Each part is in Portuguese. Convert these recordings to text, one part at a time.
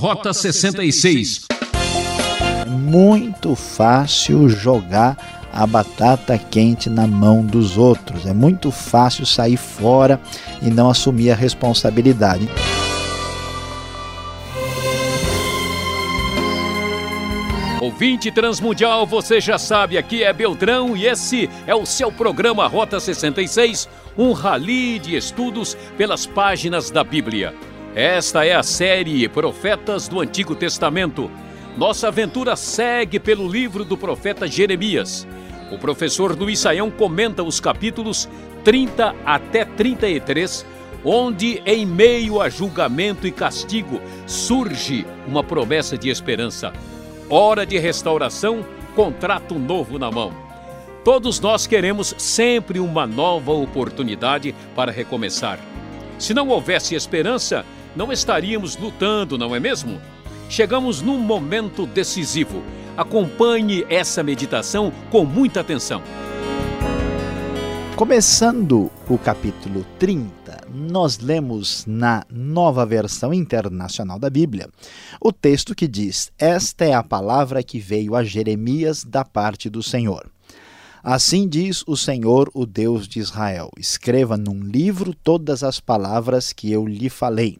Rota 66. É muito fácil jogar a batata quente na mão dos outros. É muito fácil sair fora e não assumir a responsabilidade. Ouvinte Transmundial, você já sabe, aqui é Beltrão e esse é o seu programa Rota 66, um rally de estudos pelas páginas da Bíblia. Esta é a série Profetas do Antigo Testamento. Nossa aventura segue pelo livro do profeta Jeremias. O professor Luiz Saião comenta os capítulos 30 até 33, onde, em meio a julgamento e castigo, surge uma promessa de esperança. Hora de restauração, contrato novo na mão. Todos nós queremos sempre uma nova oportunidade para recomeçar. Se não houvesse esperança, não estaríamos lutando, não é mesmo? Chegamos num momento decisivo. Acompanhe essa meditação com muita atenção. Começando o capítulo 30, nós lemos na nova versão internacional da Bíblia o texto que diz: Esta é a palavra que veio a Jeremias da parte do Senhor. Assim diz o Senhor, o Deus de Israel: Escreva num livro todas as palavras que eu lhe falei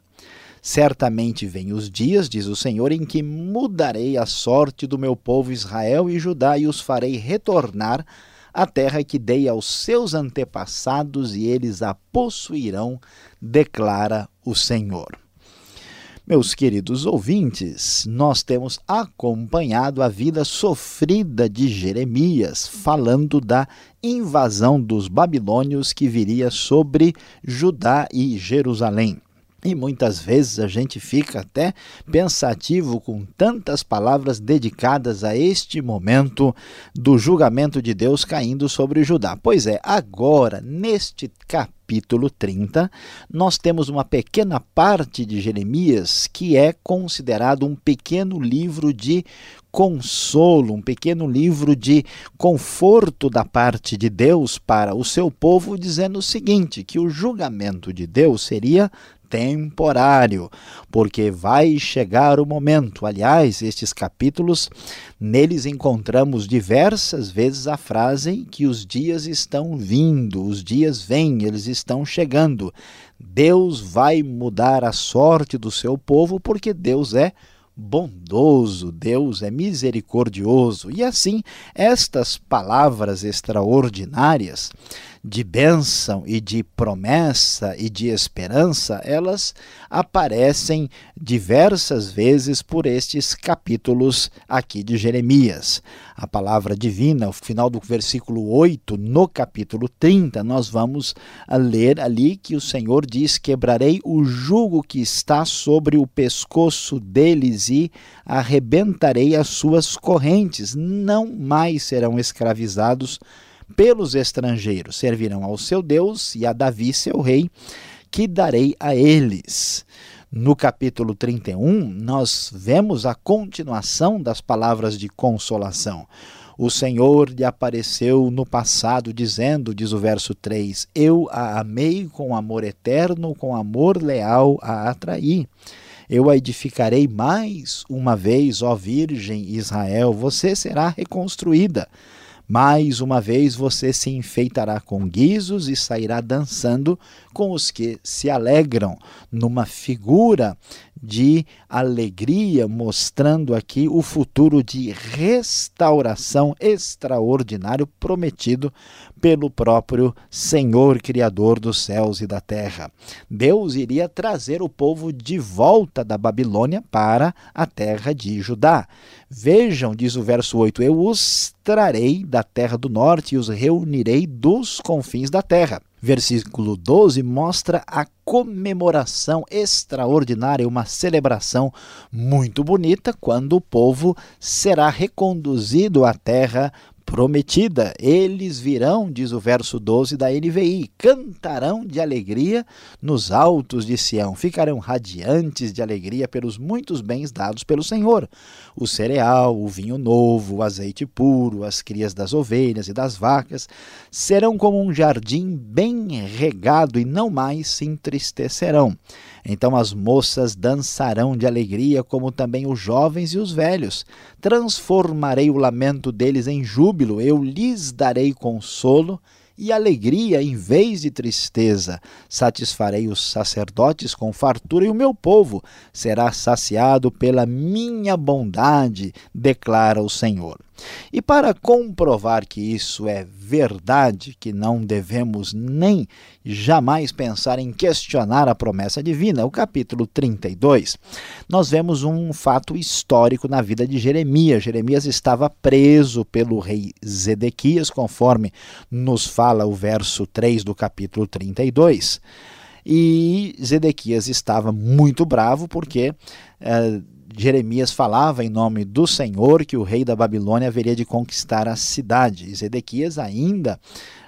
Certamente vêm os dias, diz o Senhor, em que mudarei a sorte do meu povo Israel e Judá e os farei retornar à terra que dei aos seus antepassados e eles a possuirão, declara o Senhor. Meus queridos ouvintes, nós temos acompanhado a vida sofrida de Jeremias, falando da invasão dos babilônios que viria sobre Judá e Jerusalém. E muitas vezes a gente fica até pensativo com tantas palavras dedicadas a este momento do julgamento de Deus caindo sobre Judá. Pois é, agora, neste capítulo 30, nós temos uma pequena parte de Jeremias que é considerado um pequeno livro de consolo, um pequeno livro de conforto da parte de Deus para o seu povo, dizendo o seguinte: que o julgamento de Deus seria temporário, porque vai chegar o momento. Aliás, estes capítulos, neles encontramos diversas vezes a frase que os dias estão vindo, os dias vêm, eles estão chegando. Deus vai mudar a sorte do seu povo porque Deus é bondoso, Deus é misericordioso. E assim, estas palavras extraordinárias de bênção e de promessa e de esperança, elas aparecem diversas vezes por estes capítulos aqui de Jeremias. A palavra divina, o final do versículo 8, no capítulo 30, nós vamos ler ali que o Senhor diz: Quebrarei o jugo que está sobre o pescoço deles e arrebentarei as suas correntes, não mais serão escravizados pelos estrangeiros, servirão ao seu Deus e a Davi, seu rei, que darei a eles. No capítulo 31, nós vemos a continuação das palavras de consolação. O Senhor lhe apareceu no passado, dizendo, diz o verso 3: Eu a amei com amor eterno, com amor leal a atraí. Eu a edificarei mais uma vez, ó Virgem Israel, você será reconstruída. Mais uma vez você se enfeitará com guizos e sairá dançando com os que se alegram, numa figura de alegria, mostrando aqui o futuro de restauração extraordinário prometido pelo próprio Senhor Criador dos céus e da terra. Deus iria trazer o povo de volta da Babilônia para a terra de Judá. Vejam, diz o verso 8: Eu os trarei da terra do norte e os reunirei dos confins da terra. Versículo 12 mostra a comemoração extraordinária, uma celebração muito bonita, quando o povo será reconduzido à terra prometida. Eles virão, diz o verso 12 da NVI, cantarão de alegria nos altos de Sião, ficarão radiantes de alegria pelos muitos bens dados pelo Senhor. O cereal, o vinho novo, o azeite puro, as crias das ovelhas e das vacas serão como um jardim bem regado e não mais se entristecerão. Então as moças dançarão de alegria, como também os jovens e os velhos. Transformarei o lamento deles em júbilo, eu lhes darei consolo e alegria em vez de tristeza. Satisfarei os sacerdotes com fartura e o meu povo será saciado pela minha bondade, declara o Senhor. E para comprovar que isso é verdade, que não devemos nem jamais pensar em questionar a promessa divina, o capítulo 32, nós vemos um fato histórico na vida de Jeremias. Jeremias estava preso pelo rei Zedequias, conforme nos fala o verso 3 do capítulo 32. E Zedequias estava muito bravo porque. Eh, Jeremias falava em nome do Senhor que o rei da Babilônia haveria de conquistar a cidade. Zedequias ainda,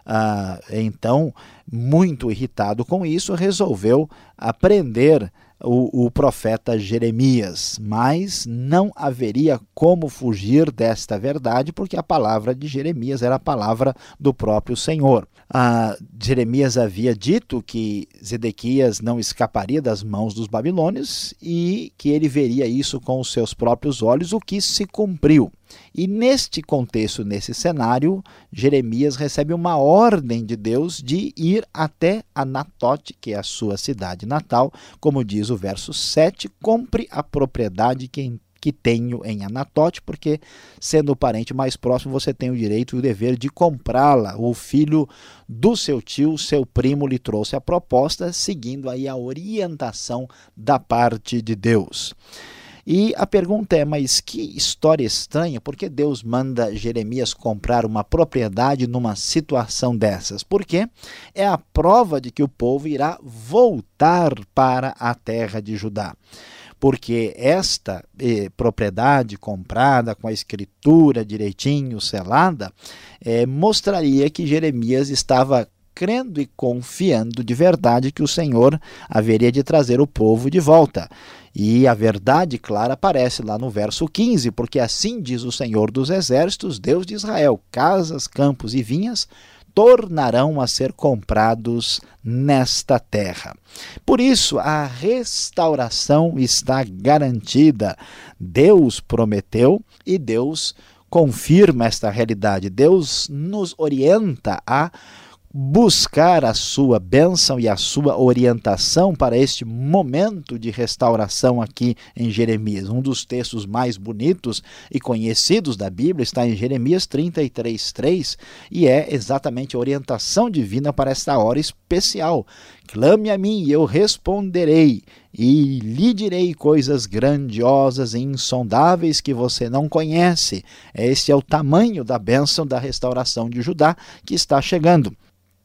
ah, então, muito irritado com isso, resolveu aprender o, o, profeta Jeremias, mas não haveria como fugir desta verdade, porque a palavra de Jeremias era a palavra do próprio Senhor. Ah, Jeremias havia dito que Zedequias não escaparia das mãos dos babilônios e que ele veria isso com os seus próprios olhos, o que se cumpriu. E neste contexto, nesse cenário, Jeremias recebe uma ordem de Deus de ir até Anatote, que é a sua cidade natal, como diz o verso 7, compre a propriedade que que tenho em Anatote, porque sendo o parente mais próximo, você tem o direito e o dever de comprá-la. O filho do seu tio, seu primo, lhe trouxe a proposta, seguindo aí a orientação da parte de Deus. E a pergunta é: mas que história estranha, por que Deus manda Jeremias comprar uma propriedade numa situação dessas? Porque é a prova de que o povo irá voltar para a terra de Judá porque esta eh, propriedade comprada com a escritura direitinho selada eh, mostraria que Jeremias estava crendo e confiando de verdade que o Senhor haveria de trazer o povo de volta. E a verdade clara aparece lá no verso 15, porque assim diz o Senhor dos Exércitos, Deus de Israel: casas, campos e vinhas tornarão a ser comprados nesta terra. Por isso, a restauração está garantida. Deus prometeu e Deus confirma esta realidade. Deus nos orienta a buscar a sua bênção e a sua orientação para este momento de restauração aqui em Jeremias. Um dos textos mais bonitos e conhecidos da Bíblia está em Jeremias 33:3 e é exatamente a orientação divina para esta hora especial. Clame a mim e eu responderei e lhe direi coisas grandiosas e insondáveis que você não conhece. Este é o tamanho da bênção da restauração de Judá que está chegando.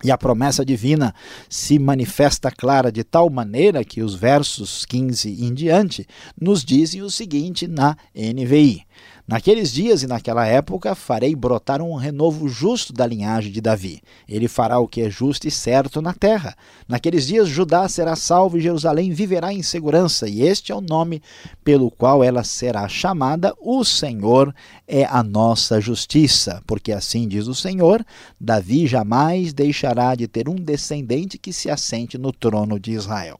E a promessa divina se manifesta clara de tal maneira que os versos 15 em diante nos dizem o seguinte na NVI: Naqueles dias e naquela época farei brotar um renovo justo da linhagem de Davi. Ele fará o que é justo e certo na terra. Naqueles dias Judá será salvo e Jerusalém viverá em segurança, e este é o nome pelo qual ela será chamada: O Senhor é a nossa justiça. Porque assim diz o Senhor: Davi jamais deixará de ter um descendente que se assente no trono de Israel.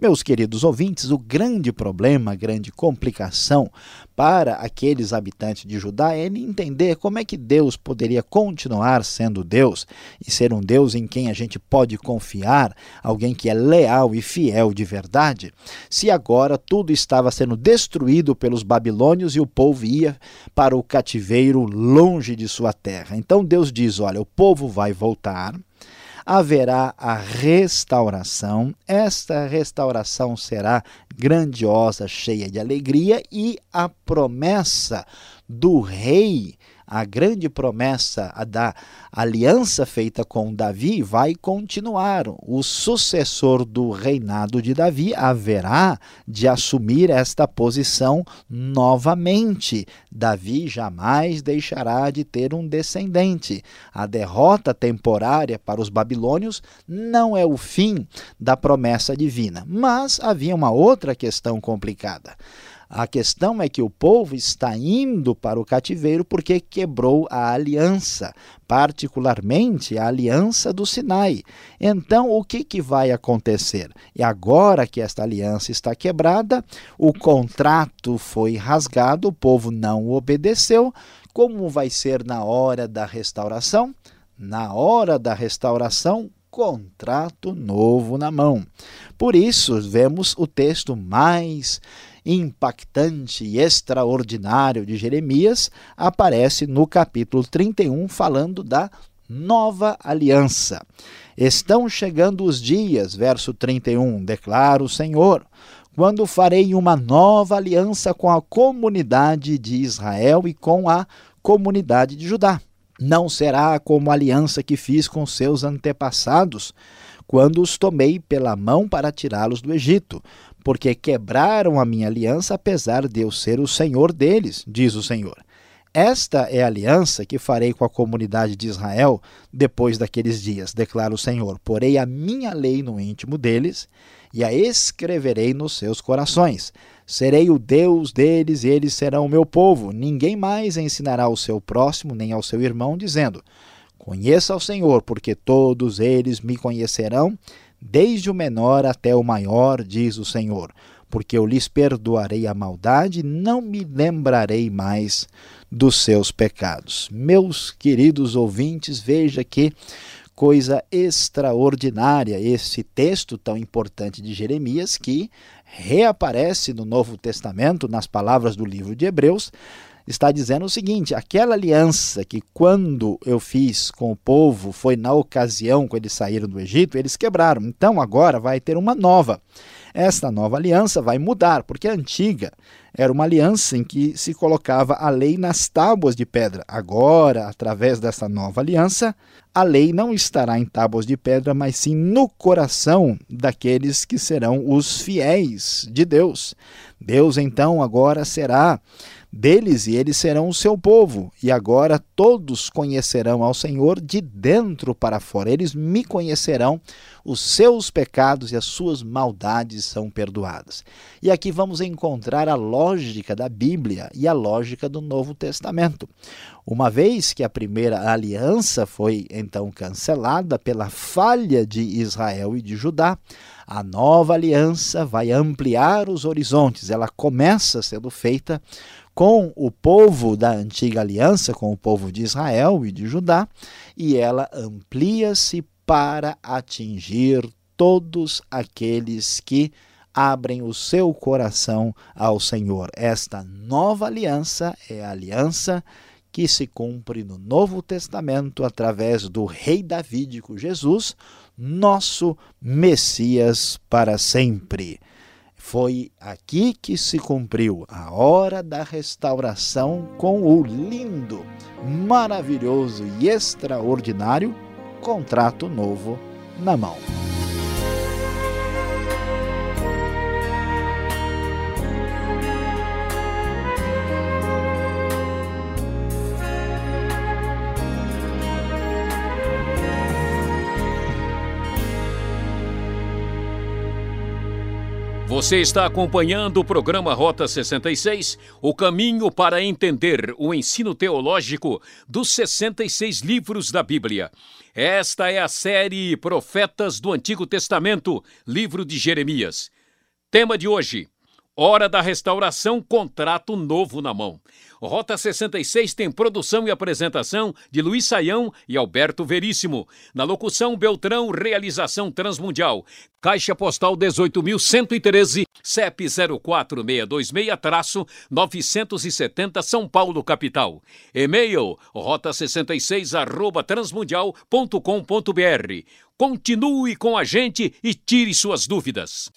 Meus queridos ouvintes, o grande problema, a grande complicação para aqueles habitantes de Judá é entender como é que Deus poderia continuar sendo Deus e ser um Deus em quem a gente pode confiar, alguém que é leal e fiel de verdade, se agora tudo estava sendo destruído pelos babilônios e o povo ia para o cativeiro longe de sua terra. Então Deus diz: olha, o povo vai voltar haverá a restauração. Esta restauração será grandiosa, cheia de alegria, e a promessa do rei a grande promessa da aliança feita com Davi vai continuar. O sucessor do reinado de Davi haverá de assumir esta posição novamente. Davi jamais deixará de ter um descendente. A derrota temporária para os babilônios não é o fim da promessa divina, mas havia uma outra questão complicada A questão é que o povo está indo para o cativeiro porque quebrou a aliança, particularmente a aliança do Sinai. Então, o que, que vai acontecer? E agora que esta aliança está quebrada, o contrato foi rasgado, o povo não obedeceu. Como vai ser na hora da restauração? Na hora da restauração, contrato novo na mão. Por isso, vemos o texto mais impactante e extraordinário de Jeremias aparece no capítulo 31, falando da nova aliança. Estão chegando os dias, verso 31, declara o Senhor, quando farei uma nova aliança com a comunidade de Israel e com a comunidade de Judá. Não será como a aliança que fiz com seus antepassados, quando os tomei pela mão para tirá-los do Egito, porque quebraram a minha aliança, apesar de eu ser o Senhor deles, diz o Senhor. Esta é a aliança que farei com a comunidade de Israel depois daqueles dias, declara o Senhor. Porei a minha lei no íntimo deles e a escreverei nos seus corações. Serei o Deus deles e eles serão o meu povo. Ninguém mais ensinará ao seu próximo nem ao seu irmão, dizendo: Conheça ao Senhor, porque todos eles me conhecerão desde o menor até o maior, diz o Senhor, porque eu lhes perdoarei a maldade, não me lembrarei mais dos seus pecados. Meus queridos ouvintes, veja que coisa extraordinária esse texto tão importante de Jeremias que reaparece no Novo Testamento nas palavras do livro de Hebreus está dizendo o seguinte: aquela aliança que quando eu fiz com o povo foi na ocasião que eles saíram do Egito, eles quebraram. Então agora vai ter uma nova. Esta nova aliança vai mudar, porque a antiga era uma aliança em que se colocava a lei nas tábuas de pedra. Agora, através dessa nova aliança, a lei não estará em tábuas de pedra, mas sim no coração daqueles que serão os fiéis de Deus. Deus então agora será deles e eles serão o seu povo. E agora todos conhecerão ao Senhor de dentro para fora. Eles me conhecerão, os seus pecados e as suas maldades são perdoadas. E aqui vamos encontrar a lógica da Bíblia e a lógica do Novo Testamento. Uma vez que a primeira aliança foi então cancelada pela falha de Israel e de Judá, a nova aliança vai ampliar os horizontes. Ela começa sendo feita com o povo da antiga aliança, com o povo de Israel e de Judá, e ela amplia-se para atingir todos aqueles que abrem o seu coração ao Senhor. Esta nova aliança é a aliança que se cumpre no Novo Testamento através do rei davídico Jesus, nosso Messias para sempre. Foi aqui que se cumpriu a hora da restauração com o lindo, maravilhoso e extraordinário contrato novo na mão. Você está acompanhando o programa Rota 66, o caminho para entender o ensino teológico dos 66 livros da Bíblia. Esta é a série Profetas do Antigo Testamento, livro de Jeremias. Tema de hoje: Hora da restauração, contrato novo na mão. Rota 66 tem produção e apresentação de Luiz Saião e Alberto Veríssimo. Na locução Beltrão, realização Transmundial. Caixa Postal 18.113, CEP 04626-970 São Paulo, capital. E-mail rota66 arroba transmundial.com.br. Continue com a gente e tire suas dúvidas.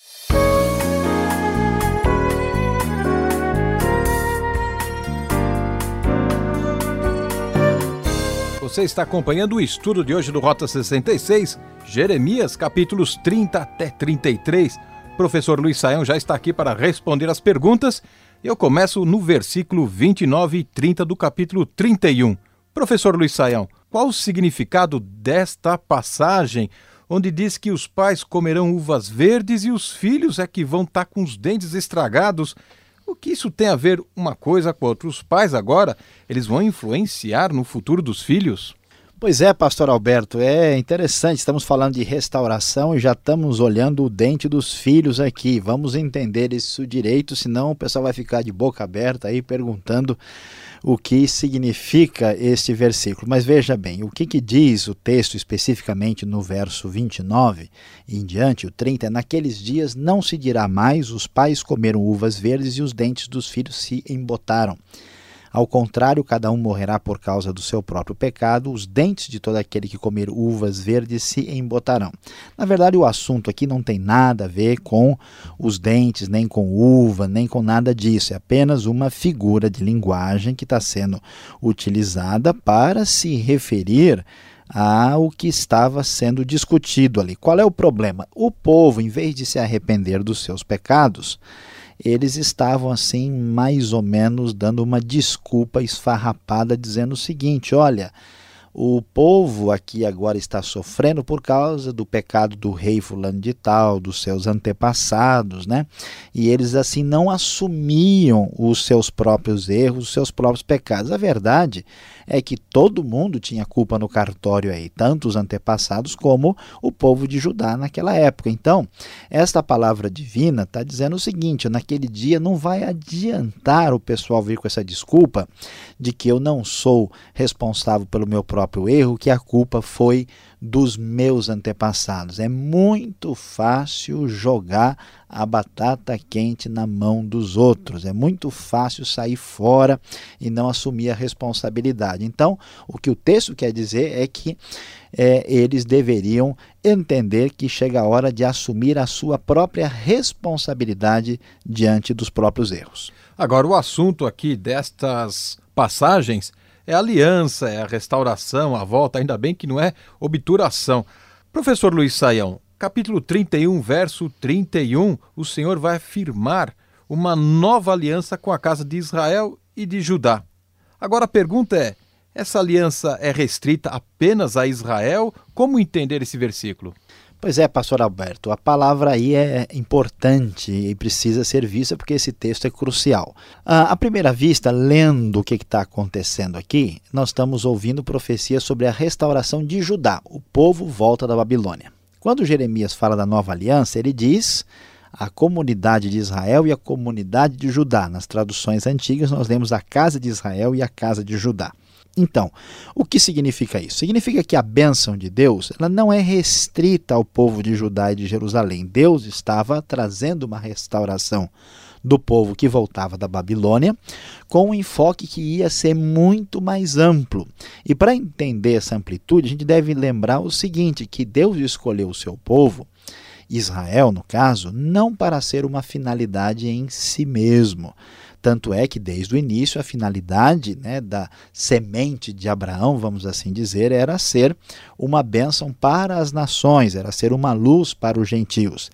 Você está acompanhando o estudo de hoje do Rota 66, Jeremias, capítulos 30 até 33. Professor Luiz Saião já está aqui para responder as perguntas. Eu começo no versículo 29 e 30 do capítulo 31. Professor Luiz Saião, qual o significado desta passagem onde diz que os pais comerão uvas verdes e os filhos é que vão estar tá com os dentes estragados? O que isso tem a ver uma coisa com outra? Os pais agora, eles vão influenciar no futuro dos filhos? Pois é, pastor Alberto, é interessante. Estamos falando de restauração e já estamos olhando o dente dos filhos aqui. Vamos entender isso direito, senão o pessoal vai ficar de boca aberta aí perguntando o que significa este versículo. Mas veja bem, o que, que diz o texto especificamente no verso 29 e em diante, o 30, naqueles dias não se dirá mais os pais comeram uvas verdes e os dentes dos filhos se embotaram. Ao contrário, cada um morrerá por causa do seu próprio pecado, os dentes de todo aquele que comer uvas verdes se embotarão. Na verdade, o assunto aqui não tem nada a ver com os dentes, nem com uva, nem com nada disso. É apenas uma figura de linguagem que está sendo utilizada para se referir ao que estava sendo discutido ali. Qual é o problema? O povo, em vez de se arrepender dos seus pecados, eles estavam assim, mais ou menos, dando uma desculpa esfarrapada, dizendo o seguinte: olha. O povo aqui agora está sofrendo por causa do pecado do rei fulano de tal, dos seus antepassados, né? E eles assim não assumiam os seus próprios erros, os seus próprios pecados. A verdade é que todo mundo tinha culpa no cartório aí, tanto os antepassados como o povo de Judá naquela época. Então, esta palavra divina está dizendo o seguinte: naquele dia não vai adiantar o pessoal vir com essa desculpa de que eu não sou responsável pelo meu próprio erro, que a culpa foi dos meus antepassados. É muito fácil jogar a batata quente na mão dos outros. É muito fácil sair fora e não assumir a responsabilidade. Então, o que o texto quer dizer é que é, eles deveriam entender que chega a hora de assumir a sua própria responsabilidade diante dos próprios erros. Agora, o assunto aqui destas passagens é a aliança, é a restauração, a volta, ainda bem que não é obturação. Professor Luiz Saião, capítulo 31, verso 31, o Senhor vai afirmar uma nova aliança com a casa de Israel e de Judá. Agora a pergunta é: essa aliança é restrita apenas a Israel? Como entender esse versículo? Pois é, pastor Alberto, a palavra aí é importante e precisa ser vista porque esse texto é crucial. Ah, à primeira vista, lendo o que está acontecendo aqui, nós estamos ouvindo profecias sobre a restauração de Judá, o povo volta da Babilônia. Quando Jeremias fala da nova aliança, ele diz a comunidade de Israel e a comunidade de Judá. Nas traduções antigas, nós lemos a casa de Israel e a casa de Judá. Então, o que significa isso? Significa que a bênção de Deus ela não é restrita ao povo de Judá e de Jerusalém. Deus estava trazendo uma restauração do povo que voltava da Babilônia, com um enfoque que ia ser muito mais amplo. E para entender essa amplitude, a gente deve lembrar o seguinte: que Deus escolheu o seu povo, Israel no caso, não para ser uma finalidade em si mesmo tanto é que, desde o início, a finalidade né, da semente de Abraão, vamos assim dizer, era ser uma bênção para as nações, era ser uma luz para os gentios.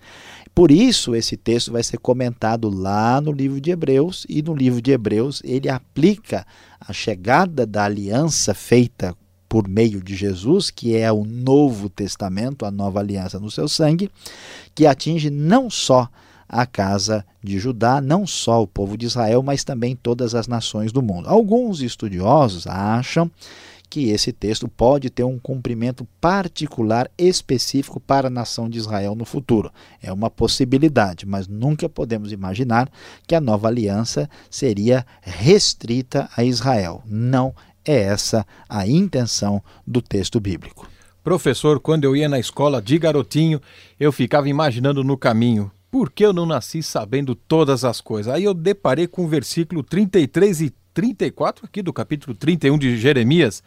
Por isso, esse texto vai ser comentado lá no livro de Hebreus, e no livro de Hebreus ele aplica a chegada da aliança feita por meio de Jesus, que é o Novo Testamento, a nova aliança no seu sangue, que atinge não só a casa de Judá, não só o povo de Israel, mas também todas as nações do mundo. Alguns estudiosos acham que esse texto pode ter um cumprimento particular específico para a nação de Israel no futuro. É uma possibilidade, mas nunca podemos imaginar que a nova aliança seria restrita a Israel. Não é essa a intenção do texto bíblico. Professor, quando eu ia na escola de garotinho, eu ficava imaginando no caminho por que eu não nasci sabendo todas as coisas? Aí eu deparei com o versículo 33 e 34 aqui do capítulo 31 de Jeremias.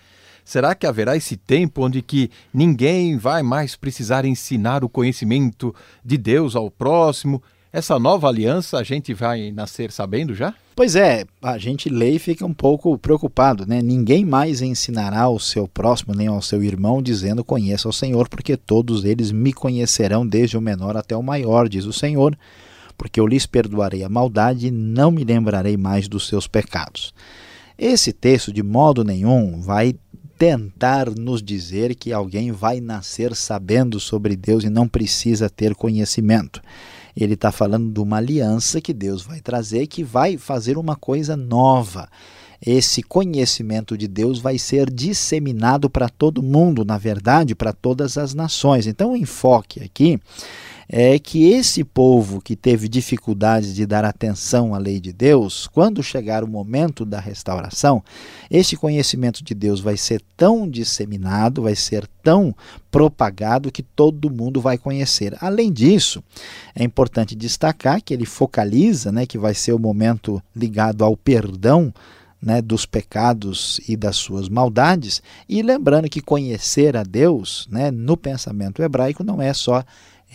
Será que haverá esse tempo onde que ninguém vai mais precisar ensinar o conhecimento de Deus ao próximo essa nova aliança a gente vai nascer sabendo já? Pois é, a gente lê e fica um pouco preocupado, né? Ninguém mais ensinará ao seu próximo nem ao seu irmão dizendo conheça o Senhor, porque todos eles me conhecerão desde o menor até o maior, diz o Senhor, porque eu lhes perdoarei a maldade e não me lembrarei mais dos seus pecados. Esse texto de modo nenhum vai tentar nos dizer que alguém vai nascer sabendo sobre Deus e não precisa ter conhecimento. Ele está falando de uma aliança que Deus vai trazer, que vai fazer uma coisa nova esse conhecimento de Deus vai ser disseminado para todo mundo, na verdade, para todas as nações. Então, o enfoque aqui é que esse povo que teve dificuldades de dar atenção à lei de Deus, quando chegar o momento da restauração, esse conhecimento de Deus vai ser tão disseminado, vai ser tão propagado que todo mundo vai conhecer. Além disso, é importante destacar que ele focaliza, né, que vai ser o momento ligado ao perdão né, dos pecados e das suas maldades, e lembrando que conhecer a Deus, né, no pensamento hebraico, não é só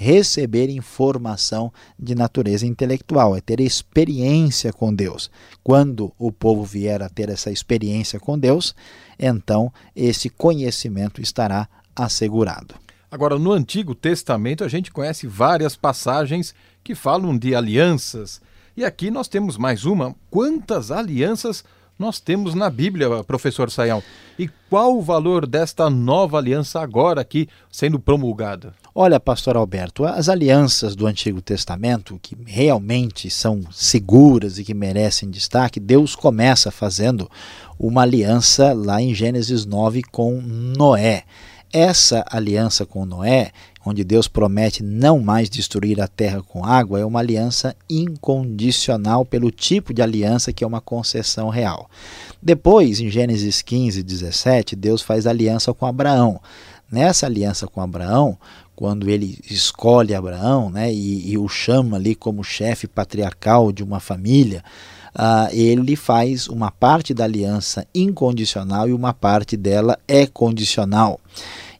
receber informação de natureza intelectual, é ter experiência com Deus. Quando o povo vier a ter essa experiência com Deus, então esse conhecimento estará assegurado. Agora, no Antigo Testamento, a gente conhece várias passagens que falam de alianças. E aqui nós temos mais uma. Quantas alianças nós temos na Bíblia, professor Sayão? E qual o valor desta nova aliança agora aqui sendo promulgada? Olha, pastor Alberto, as alianças do Antigo Testamento, que realmente são seguras e que merecem destaque, Deus começa fazendo uma aliança lá em Gênesis 9 com Noé. Essa aliança com Noé, onde Deus promete não mais destruir a terra com água, é uma aliança incondicional pelo tipo de aliança que é uma concessão real. Depois, em Gênesis 15, 17, Deus faz aliança com Abraão. Nessa aliança com Abraão, quando ele escolhe Abraão né, e, e o chama ali como chefe patriarcal de uma família, uh, ele faz uma parte da aliança incondicional e uma parte dela é condicional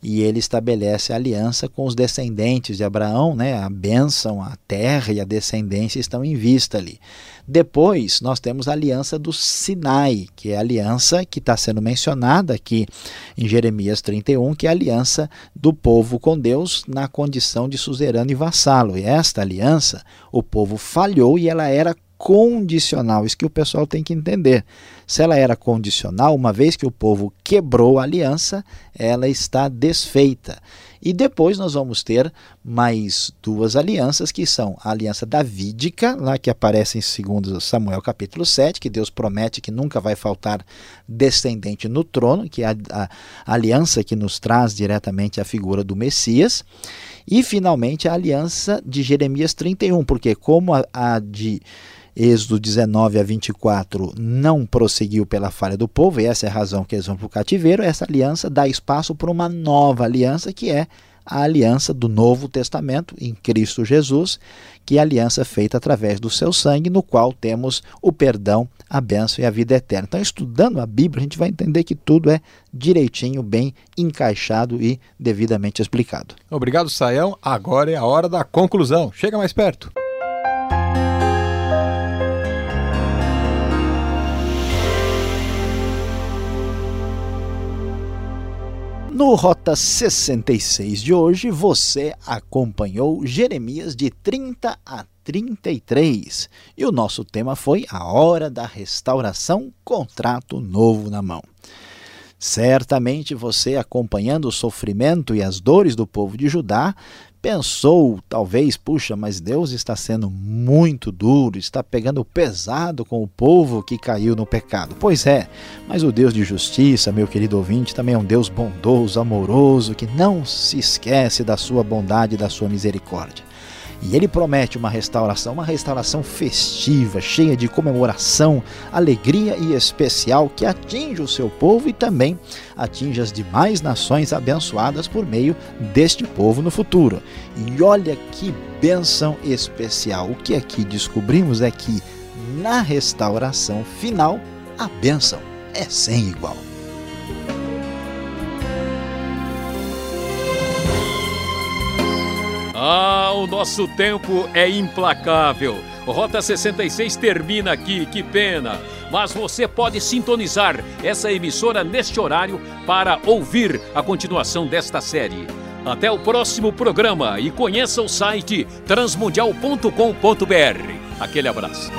e ele estabelece aliança com os descendentes de Abraão, né? A bênção, a terra e a descendência estão em vista ali. Depois, nós temos a aliança do Sinai, que é a aliança que está sendo mencionada aqui em Jeremias 31, que é a aliança do povo com Deus na condição de suzerano e vassalo. E esta aliança, o povo falhou e ela era condicional. Isso que o pessoal tem que entender. Se ela era condicional, uma vez que o povo quebrou a aliança, ela está desfeita. E depois nós vamos ter mais duas alianças, que são a aliança davídica, lá que aparece em 2 Samuel capítulo 7, que Deus promete que nunca vai faltar descendente no trono, que é a, a, aliança que nos traz diretamente a figura do Messias. E finalmente a aliança de Jeremias 31, porque como a, a de Êxodo 19 a 24 não prosseguiu pela falha do povo, e essa é a razão que eles vão para o cativeiro. Essa aliança dá espaço para uma nova aliança, que é a aliança do Novo Testamento em Cristo Jesus, que é a aliança feita através do seu sangue, no qual temos o perdão, a bênção e a vida eterna. Então, estudando a Bíblia, a gente vai entender que tudo é direitinho, bem encaixado e devidamente explicado. Obrigado, Saião. Agora é a hora da conclusão. Chega mais perto. No Rota 66 de hoje, você acompanhou Jeremias de 30 a 33 e o nosso tema foi A Hora da Restauração Contrato Novo na Mão. Certamente você, acompanhando o sofrimento e as dores do povo de Judá, pensou, talvez, puxa, mas Deus está sendo muito duro, está pegando pesado com o povo que caiu no pecado. Pois é, mas o Deus de justiça, meu querido ouvinte, também é um Deus bondoso, amoroso, que não se esquece da sua bondade e da sua misericórdia. E ele promete uma restauração, uma restauração festiva, cheia de comemoração, alegria e especial que atinge o seu povo e também atinge as demais nações abençoadas por meio deste povo no futuro. E olha que bênção especial! O que aqui descobrimos é que na restauração final a bênção é sem igual. Ah, o nosso tempo é implacável. Rota 66 termina aqui, que pena. Mas você pode sintonizar essa emissora neste horário para ouvir a continuação desta série. Até o próximo programa e conheça o site transmundial.com.br. Aquele abraço.